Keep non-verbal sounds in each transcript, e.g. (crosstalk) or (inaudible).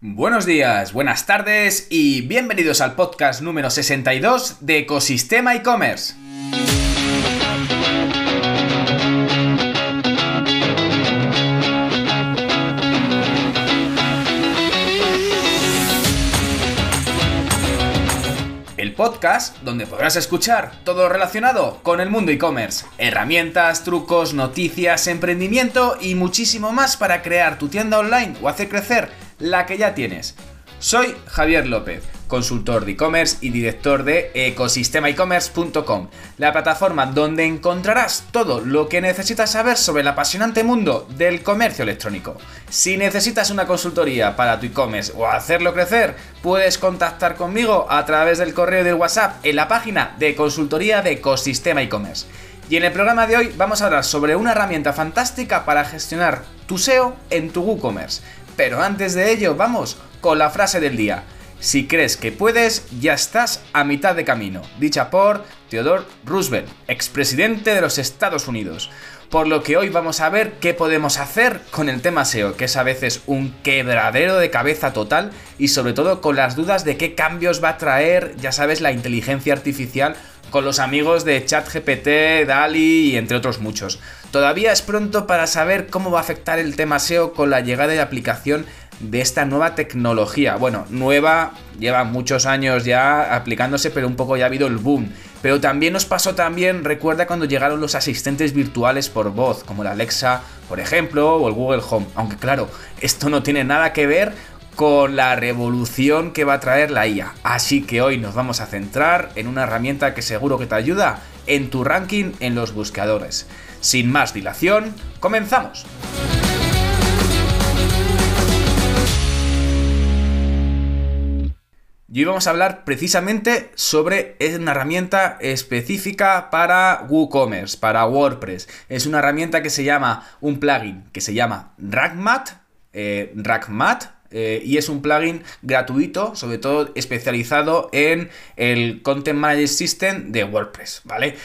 Buenos días, buenas tardes y bienvenidos al podcast número 62 de Ecosistema e-commerce. El podcast donde podrás escuchar todo relacionado con el mundo e-commerce, herramientas, trucos, noticias, emprendimiento y muchísimo más para crear tu tienda online o hacer crecer la que ya tienes. Soy Javier López, consultor de e-commerce y director de ecosistemaecommerce.com, la plataforma donde encontrarás todo lo que necesitas saber sobre el apasionante mundo del comercio electrónico. Si necesitas una consultoría para tu e-commerce o hacerlo crecer, puedes contactar conmigo a través del correo del WhatsApp en la página de consultoría de Ecosistema e-commerce. Y en el programa de hoy vamos a hablar sobre una herramienta fantástica para gestionar tu SEO en tu WooCommerce pero antes de ello, vamos con la frase del día. Si crees que puedes, ya estás a mitad de camino, dicha por Theodore Roosevelt, expresidente de los Estados Unidos. Por lo que hoy vamos a ver qué podemos hacer con el tema SEO, que es a veces un quebradero de cabeza total y sobre todo con las dudas de qué cambios va a traer, ya sabes, la inteligencia artificial con los amigos de ChatGPT, DALI y entre otros muchos. Todavía es pronto para saber cómo va a afectar el tema SEO con la llegada de aplicación de esta nueva tecnología. Bueno, nueva, lleva muchos años ya aplicándose, pero un poco ya ha habido el boom. Pero también nos pasó también, recuerda cuando llegaron los asistentes virtuales por voz, como la Alexa, por ejemplo, o el Google Home. Aunque claro, esto no tiene nada que ver con la revolución que va a traer la IA. Así que hoy nos vamos a centrar en una herramienta que seguro que te ayuda en tu ranking en los buscadores. Sin más dilación, comenzamos. Y hoy vamos a hablar precisamente sobre una herramienta específica para WooCommerce, para WordPress. Es una herramienta que se llama, un plugin que se llama Ragmat, eh, eh, y es un plugin gratuito, sobre todo especializado en el Content Manager System de WordPress, ¿vale?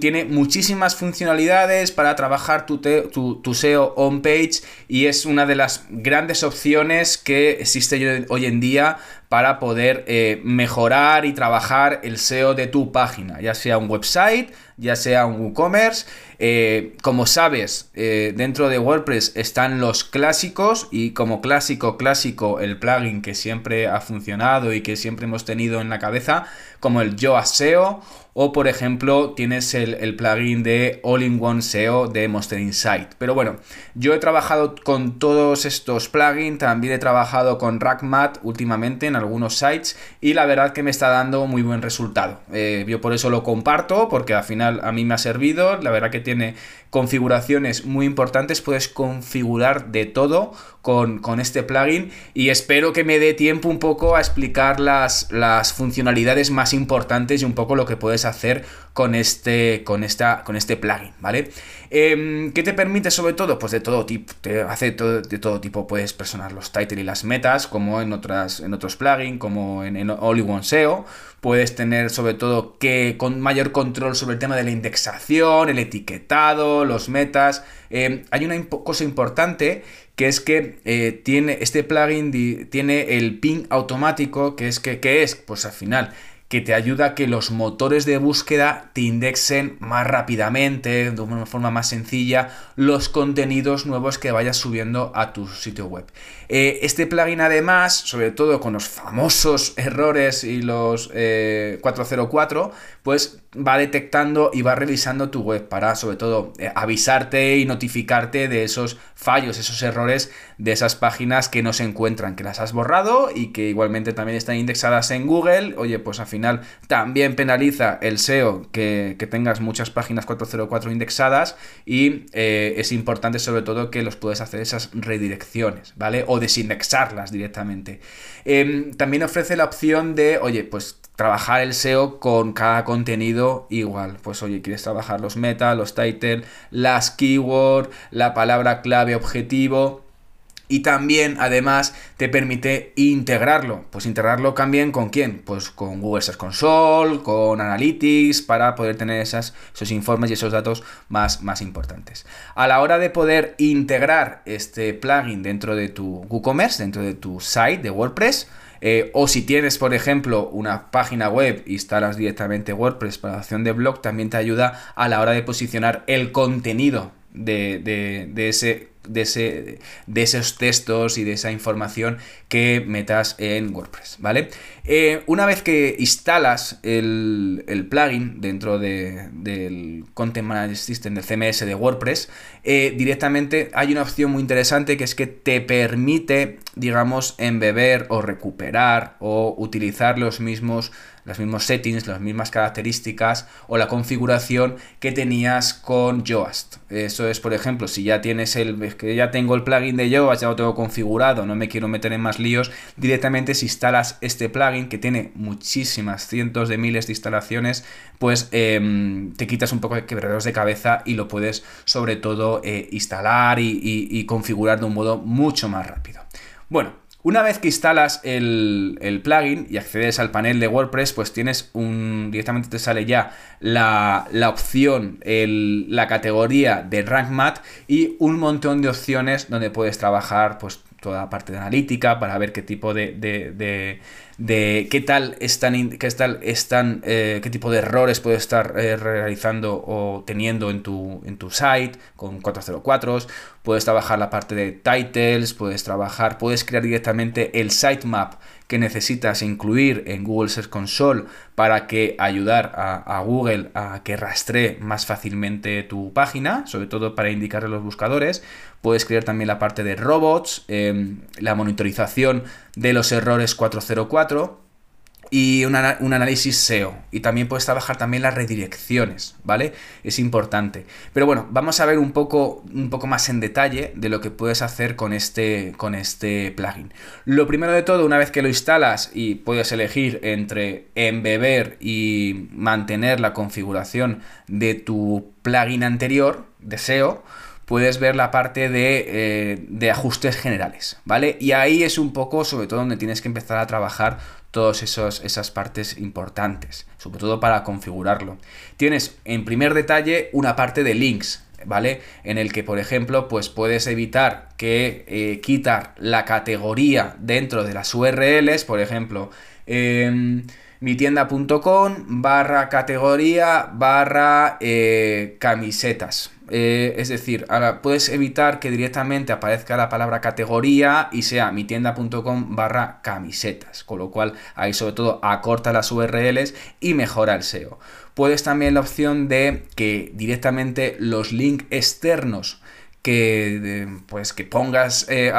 tiene muchísimas funcionalidades para trabajar tu, tu, SEO on page y es una de las grandes opciones que existe hoy en día para poder eh, mejorar y trabajar el SEO de tu página, ya sea un website, ya sea un WooCommerce. Eh, como sabes, eh, dentro de WordPress están los clásicos y como clásico, clásico, el plugin que siempre ha funcionado y que siempre hemos tenido en la cabeza, como el Yoast SEO o por ejemplo tienes el, plugin de All-in-One SEO de Monster Insight. Pero bueno, yo he trabajado con todos estos plugins, también he trabajado con RackMat últimamente en algunos sites y la verdad que me está dando muy buen resultado. Eh, yo por eso lo comparto porque al final a mí me ha servido, la verdad que tiene configuraciones muy importantes, puedes configurar de todo con, este plugin y espero que me dé tiempo un poco a explicar las, las funcionalidades más importantes y un poco lo que puedes hacer con este, con esta, con este plugin, ¿vale? Em, ¿Qué te permite sobre todo? Pues de todo tipo, te hace de todo tipo, puedes personar los titles y las metas, como en, otras, en otros plugins, como en, en All One SEO, puedes tener sobre todo que con mayor control sobre el tema de la indexación, el etiquetado, los metas. Em, hay una cosa importante que es que eh, tiene este plugin tiene el ping automático, que es que ¿qué es? Pues al final que te ayuda a que los motores de búsqueda te indexen más rápidamente, de una forma más sencilla, los contenidos nuevos que vayas subiendo a tu sitio web. Eh, este plugin además, sobre todo con los famosos (laughs) errores y los 404, eh, pues va detectando y va revisando tu web para sobre todo eh, avisarte y notificarte de esos fallos, esos errores de esas páginas que no se encuentran, que las has borrado y que igualmente también están indexadas en Google. Oye, pues al final también penaliza el SEO que, tengas muchas páginas 404 indexadas y es importante sobre todo que los puedes hacer esas redirecciones, ¿vale? o desindexarlas directamente. Em, también ofrece la opción de, oye, pues trabajar el SEO con cada contenido igual. Pues oye, quieres trabajar los meta, los title, las keywords, la palabra clave objetivo. Y también, además, te permite integrarlo. Pues integrarlo también con quién? Pues con Google Search Console, con Analytics, para poder tener esas, esos informes y esos datos más, más importantes. A la hora de poder integrar este plugin dentro de tu WooCommerce, dentro de tu site de WordPress, eh, o si tienes, por ejemplo, una página web, instalas directamente WordPress para la acción de blog, también te ayuda a la hora de posicionar el contenido de, ese de, ese, de, esos textos y de esa información que metas en WordPress, ¿vale? Eh, una vez que instalas el, plugin dentro del Content Management System del CMS de WordPress, eh, directamente hay una opción muy interesante que es que te permite, digamos, embeber o recuperar o utilizar los mismos los mismos settings, las mismas características o la configuración que tenías con Yoast. Eso es, por ejemplo, si ya tienes el, que ya tengo el plugin de Yoast, ya lo tengo configurado, no me quiero meter en más líos, directamente si instalas este plugin que tiene muchísimas, cientos de miles de instalaciones, pues em, te quitas un poco de quebraderos de cabeza y lo puedes sobre todo eh, instalar y configurar de un modo mucho más rápido. Bueno, una vez que instalas el, plugin y accedes al panel de WordPress, pues tienes un. directamente te sale ya la, opción, la categoría de Rank Mat y un montón de opciones donde puedes trabajar, pues toda la parte de analítica para ver qué tipo de qué tal están, qué tal están eh, qué tipo de errores puedes estar eh, realizando o teniendo en tu, en tu site con 404. Puedes trabajar la parte de titles, puedes trabajar, puedes crear directamente el sitemap que necesitas incluir en Google Search Console para que ayudar a, Google a que rastree más fácilmente tu página, sobre todo para indicarle a los buscadores. Puedes crear también la parte de robots, em, la monitorización de los errores 404 y un, análisis SEO. Y también puedes trabajar también las redirecciones, ¿vale? Es importante. Pero bueno, vamos a ver un poco, un poco más en detalle de lo que puedes hacer con este, con este plugin. Lo primero de todo, una vez que lo instalas y puedes elegir entre embeber y mantener la configuración de tu plugin anterior de SEO, puedes ver la parte eh, de, ajustes generales, ¿vale? Y ahí es un poco, sobre todo, donde tienes que empezar a trabajar todas esas partes importantes, sobre todo para configurarlo. Tienes en primer detalle una parte de links, ¿vale? En el que, por ejemplo, pues puedes evitar que eh, quitar la categoría dentro de las URLs, por ejemplo, em, mitienda.com barra categoría barra eh, camisetas, eh, es decir, ahora puedes evitar que directamente aparezca la palabra categoría y sea mi tienda.com barra camisetas, con lo cual ahí sobre todo acorta las URLs y mejora el SEO. Puedes también la opción de que directamente los links externos que pues que pongas eh,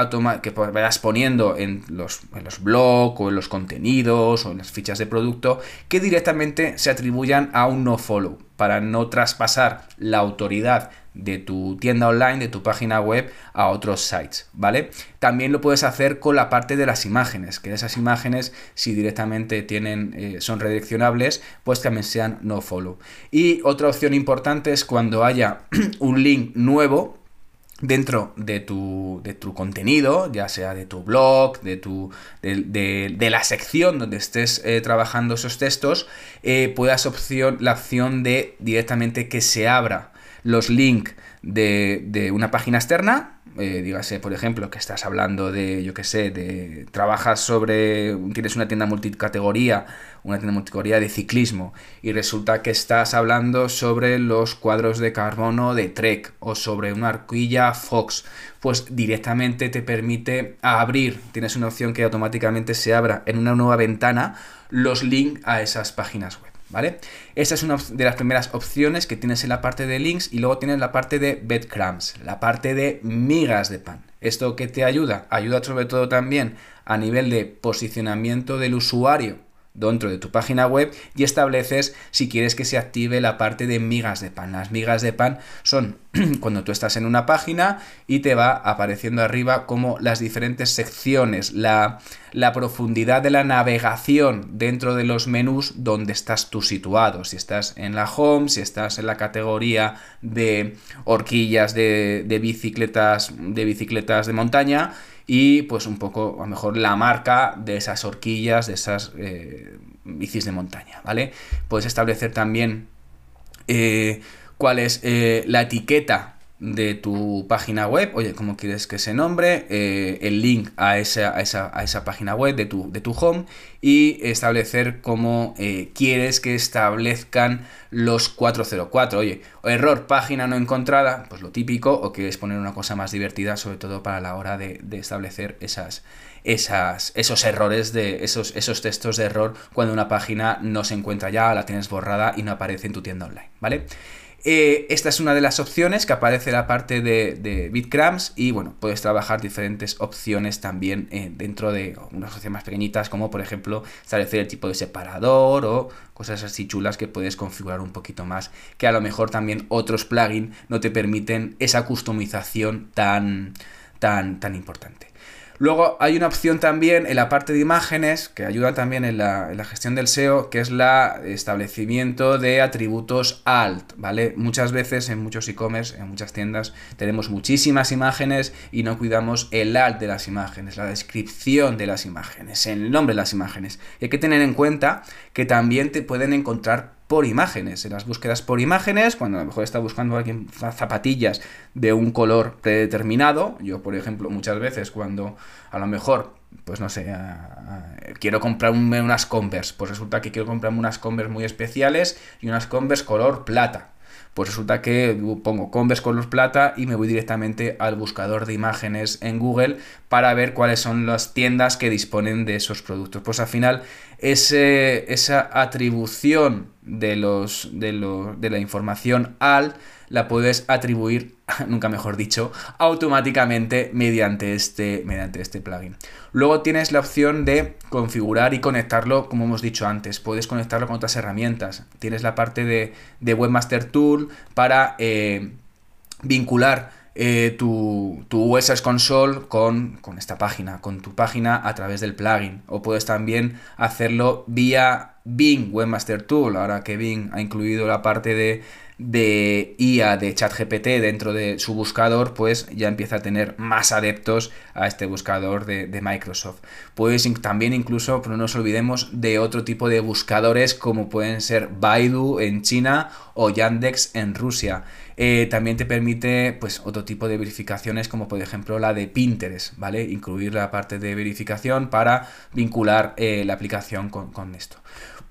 que vayas poniendo en los, en los blogs o en los contenidos o en las fichas de producto que directamente se atribuyan a un no follow para no traspasar la autoridad de tu tienda online, de tu página web a otros sites, ¿vale? También lo puedes hacer con la parte de las imágenes, que esas imágenes si directamente tienen eh, son redireccionables, pues también sean no follow. Y otra opción importante es cuando haya (clears throat) un link nuevo dentro de tu, de tu contenido, ya sea de tu blog, de, tu, de, la sección donde estés eh, trabajando esos textos, eh, puedas opción, la opción de directamente que se abra los links de, de una página externa eh, dígase, por ejemplo, que estás hablando de, yo qué sé, de trabajas sobre, tienes una tienda multicategoría, una tienda multicategoría de ciclismo, y resulta que estás hablando sobre los cuadros de carbono de Trek o sobre una arquilla Fox, pues directamente te permite abrir, tienes una opción que automáticamente se abra en una nueva ventana los links a esas páginas web. ¿Vale? Esta es una de las primeras opciones que tienes en la parte de links y luego tienes la parte de breadcrumbs, la parte de migas de pan. ¿Esto qué te ayuda? Ayuda sobre todo también a nivel de posicionamiento del usuario dentro de tu página web y estableces si quieres que se active la parte de migas de pan. Las migas de pan son (clears throat) cuando tú estás en una página y te va apareciendo arriba como las diferentes secciones, la, profundidad de la navegación dentro de los menús donde estás tú situado. Si estás en la home, si estás en la categoría de horquillas de, de bicicletas, de bicicletas de montaña y pues un poco, a lo mejor, la marca de esas horquillas, de esas eh, bicis de montaña, ¿vale? Puedes establecer también eh, cuál es eh, la etiqueta de tu página web, oye, cómo quieres que se nombre, eh, el link a esa, a, esa, página web de tu, de tu home y establecer cómo eh, quieres que establezcan los 404. Oye, error, página no encontrada, pues lo típico, o quieres poner una cosa más divertida, sobre todo para la hora de, establecer esas, esas, esos errores, de esos, esos textos de error cuando una página no se encuentra ya, la tienes borrada y no aparece en tu tienda online, ¿vale? Eh, esta es una de las opciones que aparece en la parte de, de y bueno, puedes trabajar diferentes opciones también eh, dentro de unas opciones más pequeñitas como por ejemplo establecer el tipo de separador o cosas así chulas que puedes configurar un poquito más que a lo mejor también otros plugins no te permiten esa customización tan, tan, tan importante. Luego hay una opción también en la parte de imágenes que ayuda también en la, gestión del SEO, que es la establecimiento de atributos alt, ¿vale? Muchas veces en muchos e-commerce, en muchas tiendas, tenemos muchísimas imágenes y no cuidamos el alt de las imágenes, la descripción de las imágenes, el nombre de las imágenes. Y hay que tener en cuenta que también te pueden encontrar por imágenes, en las búsquedas por imágenes, cuando a lo mejor está buscando alguien zapatillas de un color predeterminado, yo por ejemplo muchas veces cuando a lo mejor, pues no sé, quiero comprar unas Converse, pues resulta que quiero comprarme unas Converse muy especiales y unas Converse color plata, pues resulta que pongo Converse color plata y me voy directamente al buscador de imágenes en Google para ver cuáles son las tiendas que disponen de esos productos. Pues al final ese, esa atribución de, los, de, de la información al la puedes atribuir, (laughs) nunca mejor dicho, automáticamente mediante este, mediante este plugin. Luego tienes la opción de configurar y conectarlo, como hemos dicho antes. Puedes conectarlo con otras herramientas. Tienes la parte de, de Webmaster Tool para eh, vincular eh, tu, tu Console con, con, esta página, con tu página a través del plugin. O puedes también hacerlo vía Bing Webmaster Tool, ahora que Bing ha incluido la parte de, de IA de ChatGPT dentro de su buscador, pues ya empieza a tener más adeptos a este buscador de, Microsoft. Puedes también incluso, no nos olvidemos, de otro tipo de buscadores como pueden ser Baidu en China o Yandex en Rusia. Eh, también te permite pues otro tipo de verificaciones como por ejemplo la de Pinterest, ¿vale? Incluir la parte de verificación para vincular eh, la aplicación con, con esto.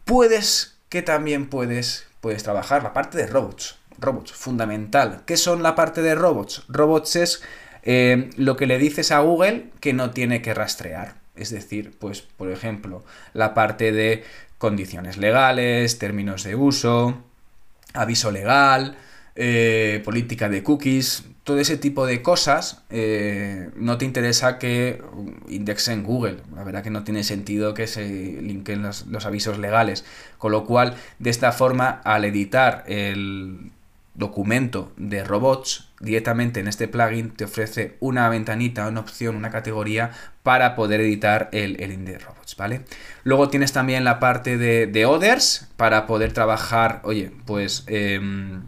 Puedes que también puedes puedes trabajar la parte de robots. Robots, fundamental. ¿Qué son la parte de robots? Robots es eh, lo que le dices a Google que no tiene que rastrear. Es decir, pues, por ejemplo, la parte de condiciones legales, términos de uso, aviso legal, eh, política de cookies, todo ese tipo de cosas, eh, no te interesa que indexen Google. La verdad que no tiene sentido que se linken los, avisos legales. Con lo cual, de esta forma, al editar el documento de robots directamente en este plugin te ofrece una ventanita, una opción, una categoría para poder editar el, el de robots, ¿vale? Luego tienes también la parte de, de others para poder trabajar, oye, pues em,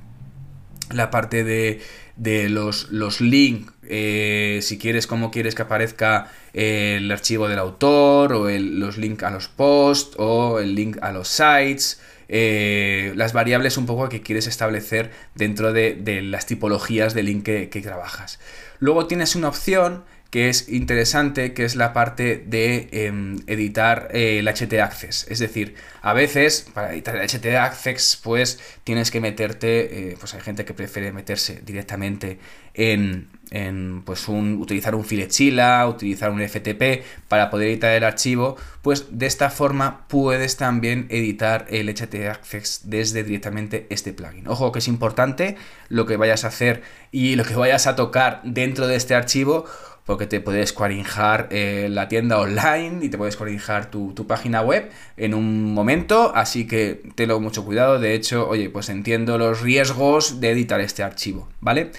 la parte de de los, los links, eh, si quieres, cómo quieres que aparezca el archivo del autor, o los links a los posts, o el link a los sites, eh, las variables un poco que quieres establecer dentro de, las tipologías de link que, que trabajas. Luego tienes una opción que es interesante, que es la parte de em, editar eh, el HT Access. Es decir, a veces para editar el HT Access, pues tienes que meterte, eh, pues hay gente que prefiere meterse directamente en, en pues un, utilizar un filechila, utilizar un FTP para poder editar el archivo, pues de esta forma puedes también editar el HT Access desde directamente este plugin. Ojo que es importante lo que vayas a hacer y lo que vayas a tocar dentro de este archivo porque te puedes cuarinjar eh, la tienda online y te puedes cuarinjar tu, página web en un momento, así que tenlo mucho cuidado. De hecho, oye, pues entiendo los riesgos de editar este archivo, ¿vale?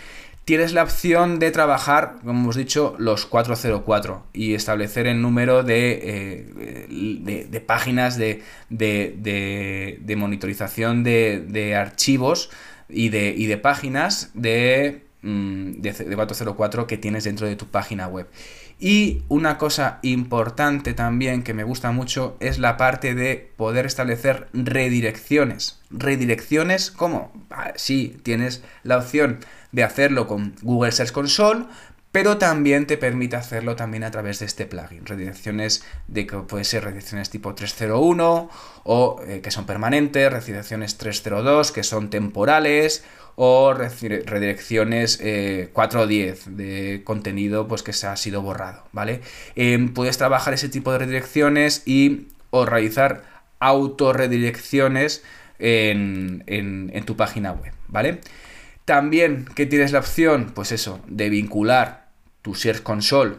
Tienes la opción de trabajar, como hemos dicho, los 404 y establecer el número de, eh, de, páginas de, de monitorización de, archivos y de, y de páginas de Mm, de, 404 que tienes dentro de tu página web. Y una cosa importante también que me gusta mucho es la parte de poder establecer redirecciones. Redirecciones, ¿cómo? sí, tienes la opción de hacerlo con Google Search Console, pero también te permite hacerlo también a través de este plugin. Redirecciones de que puede ser redirecciones tipo 301 o eh, que son permanentes, redirecciones 302 que son temporales o redirecciones 410 eh, de contenido pues que se ha sido borrado, ¿vale? Em, puedes trabajar ese tipo de redirecciones y o realizar autorredirecciones en, en, en tu página web, ¿vale? También que tienes la opción, pues eso, de vincular tu Search Console,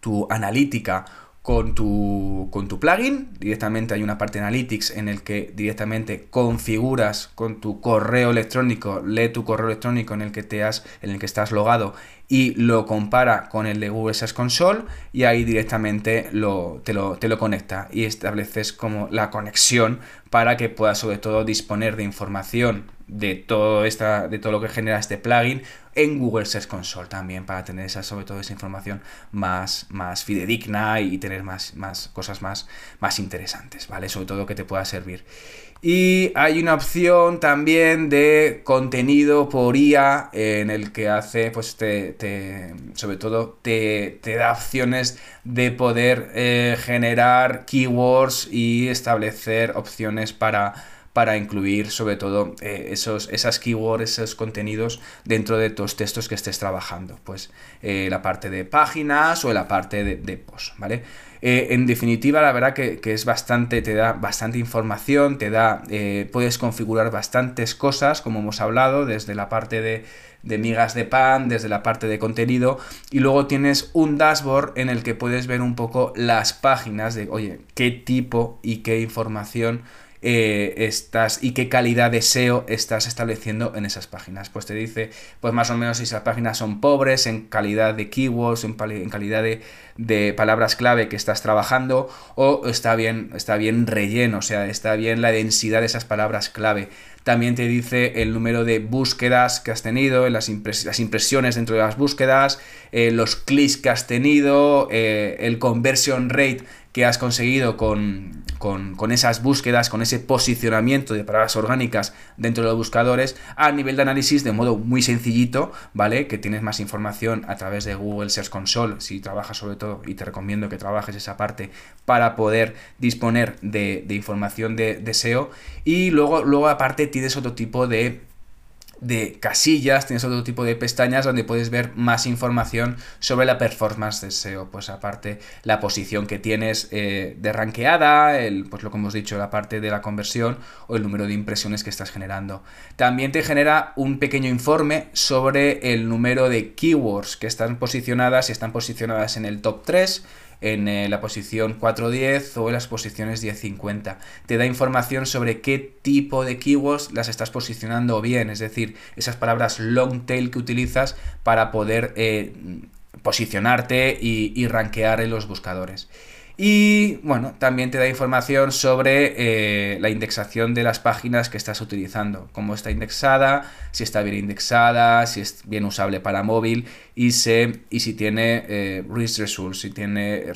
tu analítica con tu, con tu plugin. Directamente hay una parte de Analytics en el que directamente configuras con tu correo electrónico, lee tu correo electrónico en el que te has, en el que estás logado y lo compara con el de Google Search Console y ahí directamente te, lo, te lo conecta y estableces como la conexión para que puedas sobre todo disponer de información de todo, esta, de todo lo que genera este plugin en Google Search Console también para tener esa, sobre todo esa información más, más fidedigna y tener más, más cosas más, más interesantes, ¿vale? Sobre todo que te pueda servir. Y hay una opción también de contenido por IA en el que hace, pues te, sobre todo te, da opciones de poder eh, generar keywords y establecer opciones para para incluir sobre todo eh, esos, esas keywords, esos contenidos dentro de tus textos que estés trabajando. Pues eh, la parte de páginas o la parte de, de post, ¿vale? Eh, en definitiva, la verdad que, es bastante, te da bastante información, te da, puedes configurar bastantes cosas, como hemos hablado, desde la parte de, de migas de pan, desde la parte de contenido, y luego tienes un dashboard en el que puedes ver un poco las páginas de, oye, qué tipo y qué información eh, estás y qué calidad de SEO estás estableciendo en esas páginas. Pues te dice, pues más o menos si esas páginas son pobres en calidad de keywords, en, calidad de, palabras clave que estás trabajando, o está bien, está bien relleno, o sea, está bien la densidad de esas palabras clave. También te dice el número de búsquedas que has tenido, las, las impresiones dentro de las búsquedas, eh, los clics que has tenido, eh, el conversion rate que has conseguido con, con, esas búsquedas, con ese posicionamiento de palabras orgánicas dentro de los buscadores a nivel de análisis de modo muy sencillito, ¿vale? Que tienes más información a través de Google Search Console, si trabajas sobre todo, y te recomiendo que trabajes esa parte para poder disponer de, información de, de SEO. Y luego, luego aparte tienes otro tipo de de casillas, tienes otro tipo de pestañas donde puedes ver más información sobre la performance de SEO. Pues aparte la posición que tienes eh, de ranqueada, el, pues lo que hemos dicho, la parte de la conversión o el número de impresiones que estás generando. También te genera un pequeño informe sobre el número de keywords que están posicionadas, si están posicionadas en el top 3, en eh, la posición 410 o en las posiciones 1050. Te da información sobre qué tipo de keywords las estás posicionando bien, es decir, esas palabras long tail que utilizas para poder eh, posicionarte y, y rankear en los buscadores. Y bueno, también te da información sobre eh, la indexación de las páginas que estás utilizando, cómo está indexada, si está bien indexada, si es bien usable para móvil y, y si tiene eh, rich results, si tiene,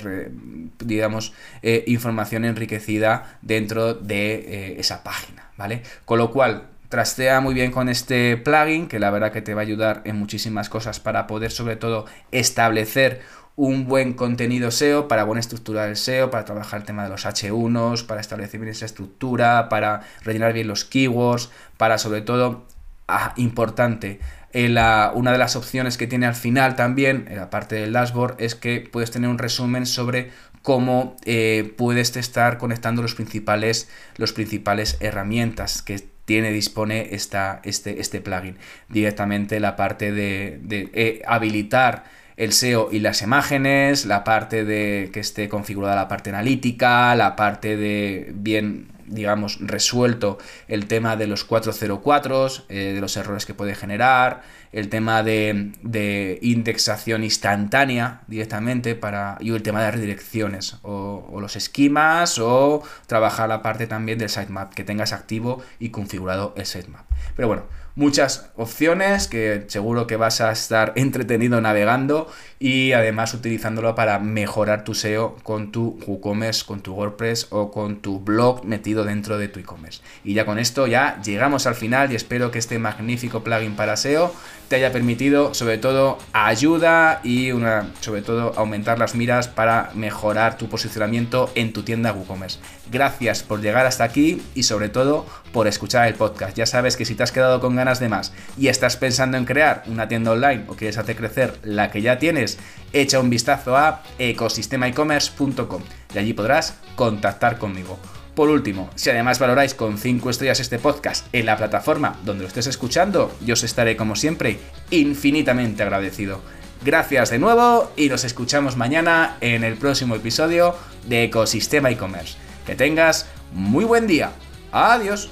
digamos, eh, información enriquecida dentro de esa página, ¿vale? Con lo cual, trastea muy bien con este plugin que la verdad que te va a ayudar en muchísimas cosas para poder sobre todo establecer un buen contenido SEO para buena estructura del SEO, para trabajar el tema de los H1s, para establecer bien esa estructura, para rellenar bien los keywords, para sobre todo, ah, importante, eh, una de las opciones que tiene al final también, en la parte del dashboard, es que puedes tener un resumen sobre cómo eh, puedes estar conectando los principales, los principales herramientas que tiene, dispone esta, este, este plugin. Directamente la parte de, eh, habilitar el SEO y las imágenes, la parte de que esté configurada la parte analítica, la parte de bien, digamos, resuelto el tema de los 404, eh, de los errores que puede generar, el tema de, indexación instantánea directamente para, y el tema de redirecciones o, o, los esquemas o trabajar la parte también del sitemap, que tengas activo y configurado el sitemap. Pero bueno, muchas opciones que seguro que vas a estar entretenido navegando y además utilizándolo para mejorar tu SEO con tu WooCommerce, con tu WordPress o con tu blog metido dentro de tu e-commerce. Y ya con esto ya llegamos al final y espero que este magnífico plugin para SEO te haya permitido sobre todo ayuda y una, sobre todo aumentar las miras para mejorar tu posicionamiento en tu tienda WooCommerce. Gracias por llegar hasta aquí y sobre todo por escuchar el podcast. Ya sabes que si te has quedado con ganas de más y estás pensando en crear una tienda online o quieres hacer crecer la que ya tienes, echa un vistazo a ecosistemaecommerce.com y allí podrás contactar conmigo. Por último, si además valoráis con 5 estrellas este podcast en la plataforma donde lo estés escuchando, yo os estaré como siempre infinitamente agradecido. Gracias de nuevo y nos escuchamos mañana en el próximo episodio de Ecosistema e-commerce. Que tengas muy buen día. Adiós.